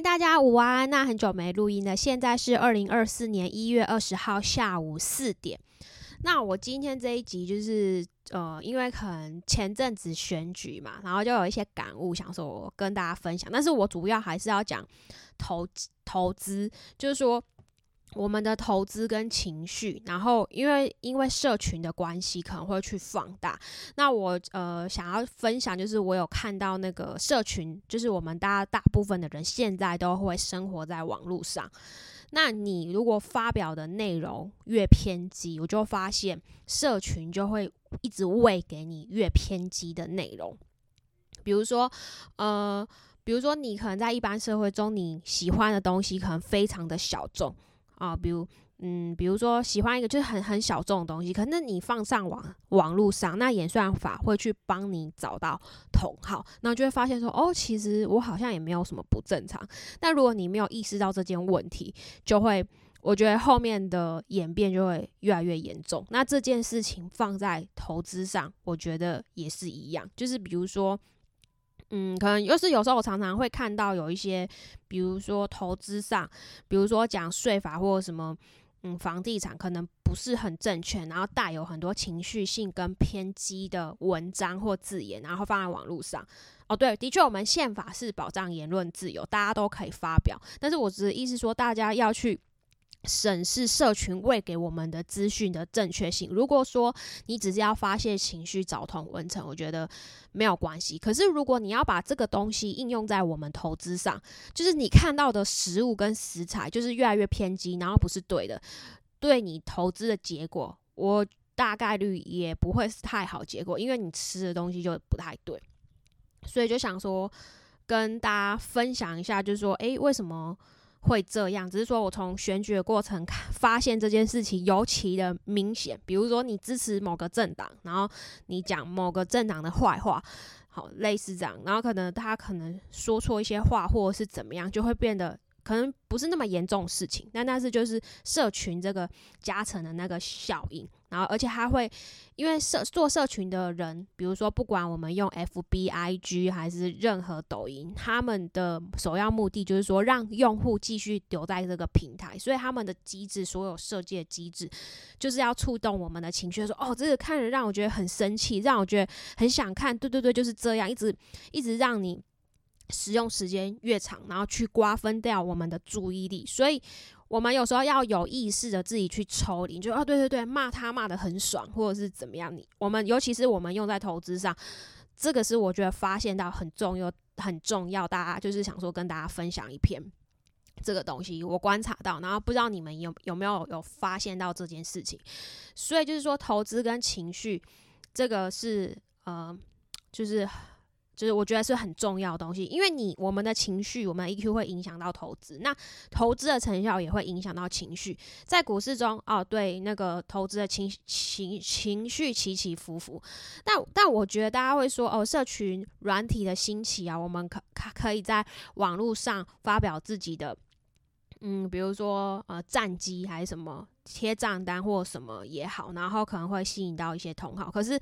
大家午安！那很久没录音了，现在是二零二四年一月二十号下午四点。那我今天这一集就是呃，因为可能前阵子选举嘛，然后就有一些感悟，想说我跟大家分享。但是我主要还是要讲投投资，就是说。我们的投资跟情绪，然后因为因为社群的关系，可能会去放大。那我呃想要分享，就是我有看到那个社群，就是我们大家大部分的人现在都会生活在网络上。那你如果发表的内容越偏激，我就发现社群就会一直喂给你越偏激的内容。比如说，呃，比如说你可能在一般社会中，你喜欢的东西可能非常的小众。啊，比如，嗯，比如说喜欢一个就是很很小众的东西，可能你放上网网络上，那演算法会去帮你找到同好，那就会发现说，哦，其实我好像也没有什么不正常。但如果你没有意识到这件问题，就会，我觉得后面的演变就会越来越严重。那这件事情放在投资上，我觉得也是一样，就是比如说。嗯，可能又是有时候我常常会看到有一些，比如说投资上，比如说讲税法或什么，嗯，房地产可能不是很正确，然后带有很多情绪性跟偏激的文章或字眼，然后放在网络上。哦，对，的确，我们宪法是保障言论自由，大家都可以发表，但是我只是意思说，大家要去。审视社群喂给我们的资讯的正确性。如果说你只是要发泄情绪、找同文成，我觉得没有关系。可是如果你要把这个东西应用在我们投资上，就是你看到的食物跟食材就是越来越偏激，然后不是对的，对你投资的结果，我大概率也不会是太好结果，因为你吃的东西就不太对。所以就想说跟大家分享一下，就是说，诶，为什么？会这样，只是说我从选举的过程看，发现这件事情尤其的明显。比如说，你支持某个政党，然后你讲某个政党的坏话，好，类似这样，然后可能他可能说错一些话，或者是怎么样，就会变得。可能不是那么严重事情，但但是就是社群这个加成的那个效应，然后而且还会因为社做社群的人，比如说不管我们用 F B I G 还是任何抖音，他们的首要目的就是说让用户继续留在这个平台，所以他们的机制所有设计的机制就是要触动我们的情绪，说哦这个看着让我觉得很生气，让我觉得很想看，对对对，就是这样，一直一直让你。使用时间越长，然后去瓜分掉我们的注意力，所以我们有时候要有意识的自己去抽离，就啊，对对对，骂他骂的很爽，或者是怎么样？你我们尤其是我们用在投资上，这个是我觉得发现到很重要、很重要。大家就是想说跟大家分享一篇 这个东西，我观察到，然后不知道你们有有没有有发现到这件事情。所以就是说，投资跟情绪这个是呃，就是。就是我觉得是很重要的东西，因为你我们的情绪，我们的 EQ 会影响到投资，那投资的成效也会影响到情绪。在股市中，哦，对，那个投资的情情情绪起起伏伏。但但我觉得大家会说，哦，社群软体的兴起啊，我们可可可以在网络上发表自己的，嗯，比如说呃战绩还是什么贴账单或什么也好，然后可能会吸引到一些同好，可是。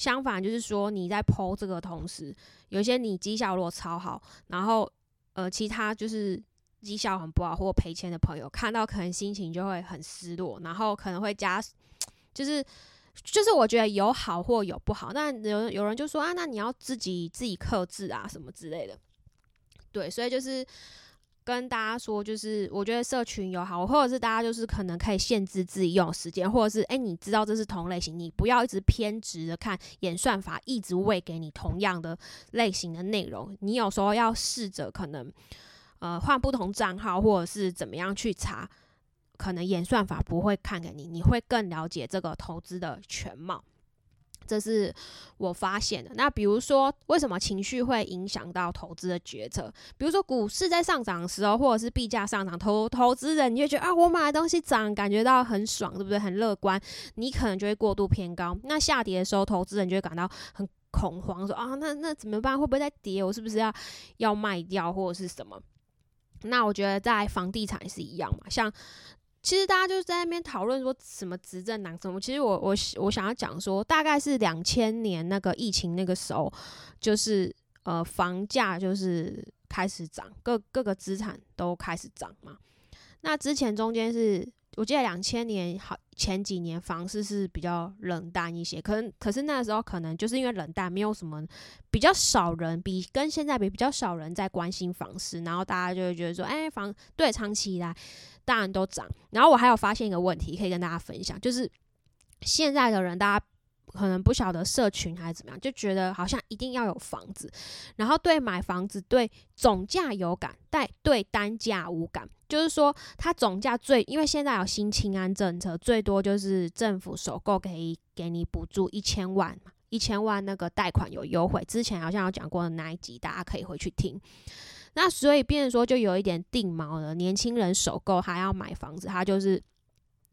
相反，就是说你在剖这个同时，有些你绩效如果超好，然后呃，其他就是绩效很不好或赔钱的朋友看到，可能心情就会很失落，然后可能会加，就是就是我觉得有好或有不好，那有有人就说啊，那你要自己自己克制啊，什么之类的，对，所以就是。跟大家说，就是我觉得社群有好，或者是大家就是可能可以限制自己用时间，或者是哎，你知道这是同类型，你不要一直偏执的看演算法，一直喂给你同样的类型的内容。你有时候要试着可能呃换不同账号，或者是怎么样去查，可能演算法不会看给你，你会更了解这个投资的全貌。这是我发现的。那比如说，为什么情绪会影响到投资的决策？比如说，股市在上涨的时候，或者是币价上涨，投投资人你就觉得啊，我买的东西涨，感觉到很爽，对不对？很乐观，你可能就会过度偏高。那下跌的时候，投资人就会感到很恐慌，说啊，那那怎么办？会不会再跌？我是不是要要卖掉或者是什么？那我觉得在房地产是一样嘛，像。其实大家就是在那边讨论说什么执政党什么，其实我我我想要讲说，大概是两千年那个疫情那个时候，就是呃房价就是开始涨，各各个资产都开始涨嘛。那之前中间是我记得两千年好前几年房市是比较冷淡一些，可能可是那时候可能就是因为冷淡，没有什么比较少人比跟现在比比较少人在关心房市，然后大家就会觉得说，哎，房对长期以来当然都涨。然后我还有发现一个问题可以跟大家分享，就是现在的人大家。可能不晓得社群还是怎么样，就觉得好像一定要有房子，然后对买房子对总价有感，但对单价无感。就是说，它总价最，因为现在有新清安政策，最多就是政府首购可以给你补助一千万，一千万那个贷款有优惠。之前好像有讲过的那一集，大家可以回去听。那所以变成说，就有一点定锚了。年轻人首购还要买房子，他就是。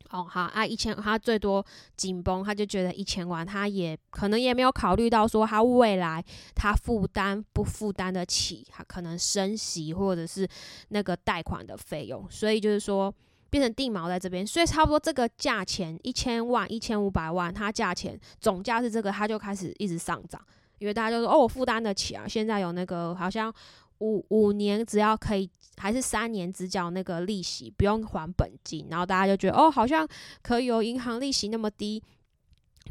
哦，好啊，一千，他最多紧绷，他就觉得一千万，他也可能也没有考虑到说他未来他负担不负担得起，他可能升息或者是那个贷款的费用，所以就是说变成定锚在这边，所以差不多这个价钱一千万、一千五百万，它价钱总价是这个，它就开始一直上涨，因为大家就说哦，我负担得起啊，现在有那个好像。五五年只要可以，还是三年只缴那个利息，不用还本金，然后大家就觉得哦，好像可以有银行利息那么低，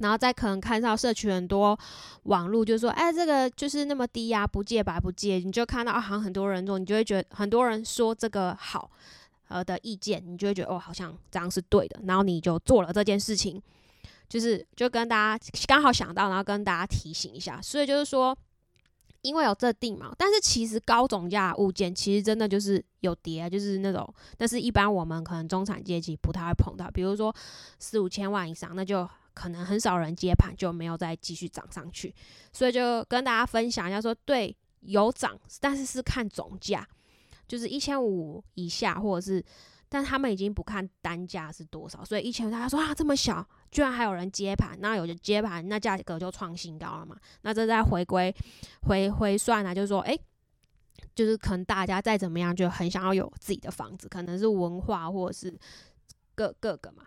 然后再可能看到社区很多网络就说，哎，这个就是那么低呀，不借白不借，你就看到啊，好像很多人做，你就会觉得很多人说这个好呃的意见，你就会觉得哦，好像这样是对的，然后你就做了这件事情，就是就跟大家刚好想到，然后跟大家提醒一下，所以就是说。因为有这定嘛，但是其实高总价物件其实真的就是有跌，就是那种，但是一般我们可能中产阶级不太会碰到，比如说四五千万以上，那就可能很少人接盘，就没有再继续涨上去。所以就跟大家分享一下，说对有涨，但是是看总价，就是一千五以下或者是。但他们已经不看单价是多少，所以以前大家说啊这么小，居然还有人接盘，那有的接盘，那价格就创新高了嘛。那这在回归回回算啊，就是说，哎，就是可能大家再怎么样，就很想要有自己的房子，可能是文化或者是各各个嘛。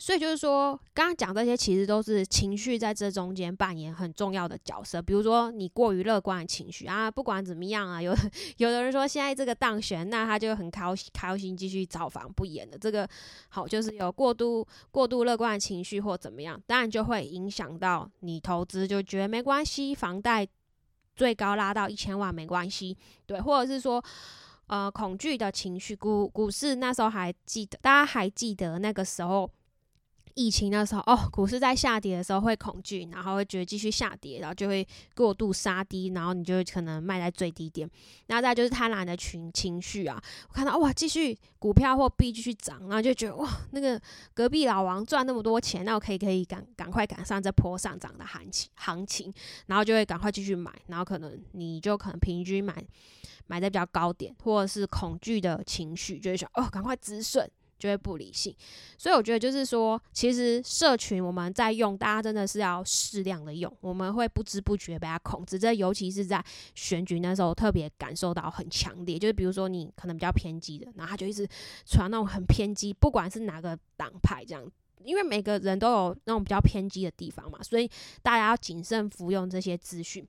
所以就是说，刚刚讲这些其实都是情绪在这中间扮演很重要的角色。比如说，你过于乐观的情绪啊，不管怎么样啊，有 有的人说现在这个当选，那他就很开心，开心继续造房不演的。这个好，就是有过度过度乐观的情绪或怎么样，当然就会影响到你投资，就觉得没关系，房贷最高拉到一千万没关系，对，或者是说呃恐惧的情绪，股股市那时候还记得，大家还记得那个时候。疫情的时候，哦，股市在下跌的时候会恐惧，然后会觉得继续下跌，然后就会过度杀低，然后你就可能卖在最低点。然后再就是贪婪的群情绪啊，我看到哇，继续股票或币继续涨，然后就觉得哇，那个隔壁老王赚那么多钱，那我可以可以赶赶快赶上这波上涨的行情行情，然后就会赶快继续买，然后可能你就可能平均买买在比较高点，或者是恐惧的情绪就会想哦，赶快止损。就会不理性，所以我觉得就是说，其实社群我们在用，大家真的是要适量的用，我们会不知不觉被它控制。这尤其是在选举那时候，特别感受到很强烈。就是比如说你可能比较偏激的，然后他就一直传那种很偏激，不管是哪个党派这样，因为每个人都有那种比较偏激的地方嘛，所以大家要谨慎服用这些资讯。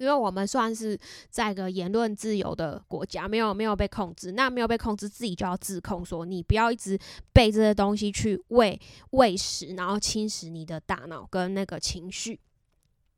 因为我们算是在一个言论自由的国家，没有没有被控制，那没有被控制，自己就要自控，说你不要一直被这些东西去喂喂食，然后侵蚀你的大脑跟那个情绪。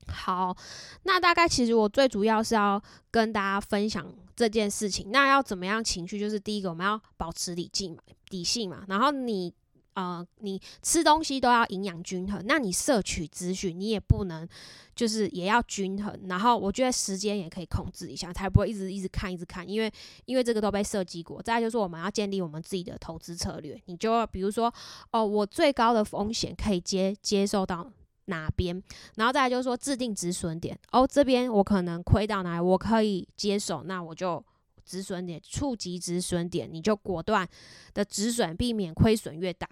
好，那大概其实我最主要是要跟大家分享这件事情。那要怎么样情绪？就是第一个，我们要保持理性嘛，理性嘛，然后你。呃，你吃东西都要营养均衡，那你摄取资讯你也不能，就是也要均衡。然后我觉得时间也可以控制一下，才不会一直一直看一直看，因为因为这个都被设计过。再就是我们要建立我们自己的投资策略，你就比如说哦，我最高的风险可以接接受到哪边，然后再就是说制定止损点。哦，这边我可能亏到哪里，我可以接受，那我就。止损点，触及止损点，你就果断的止损，避免亏损越大。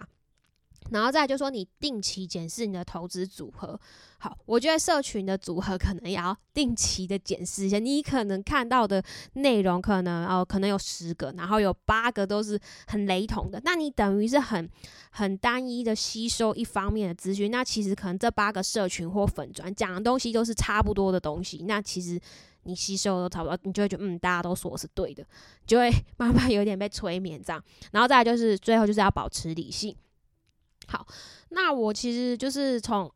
然后再就说，你定期检视你的投资组合。好，我觉得社群的组合可能也要定期的检视一下。你可能看到的内容，可能哦，可能有十个，然后有八个都是很雷同的。那你等于是很很单一的吸收一方面的资讯。那其实可能这八个社群或粉砖讲的东西都是差不多的东西。那其实。你吸收都差不多，你就会觉得嗯，大家都说我是对的，就会 慢慢有点被催眠这样。然后再来就是最后就是要保持理性。好，那我其实就是从。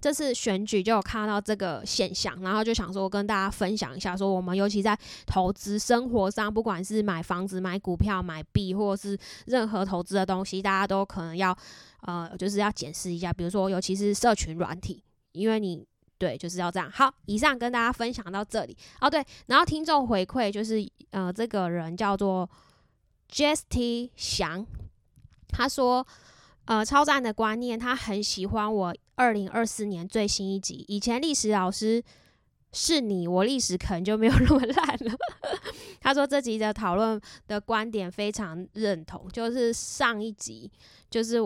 这次选举就有看到这个现象，然后就想说跟大家分享一下，说我们尤其在投资生活上，不管是买房子、买股票、买币，或者是任何投资的东西，大家都可能要呃，就是要检视一下。比如说，尤其是社群软体，因为你对就是要这样。好，以上跟大家分享到这里。哦，对，然后听众回馈就是呃，这个人叫做 Justy 翔，他说。呃，超赞的观念，他很喜欢我二零二四年最新一集。以前历史老师是你，我历史可能就没有那么烂了。他说这集的讨论的观点非常认同，就是上一集，就是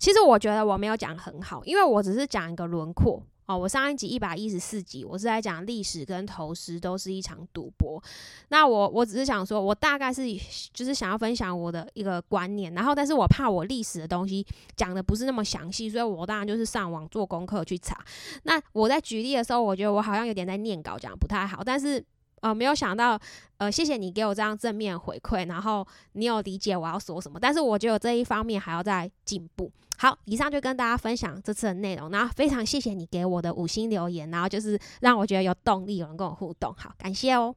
其实我觉得我没有讲很好，因为我只是讲一个轮廓。哦，我上一集一百一十四集，我是在讲历史跟投资都是一场赌博。那我我只是想说，我大概是就是想要分享我的一个观念，然后但是我怕我历史的东西讲的不是那么详细，所以我当然就是上网做功课去查。那我在举例的时候，我觉得我好像有点在念稿，讲不太好，但是。呃，没有想到，呃，谢谢你给我这样正面回馈，然后你有理解我要说什么，但是我觉得这一方面还要再进步。好，以上就跟大家分享这次的内容，然后非常谢谢你给我的五星留言，然后就是让我觉得有动力，有人跟我互动，好，感谢哦。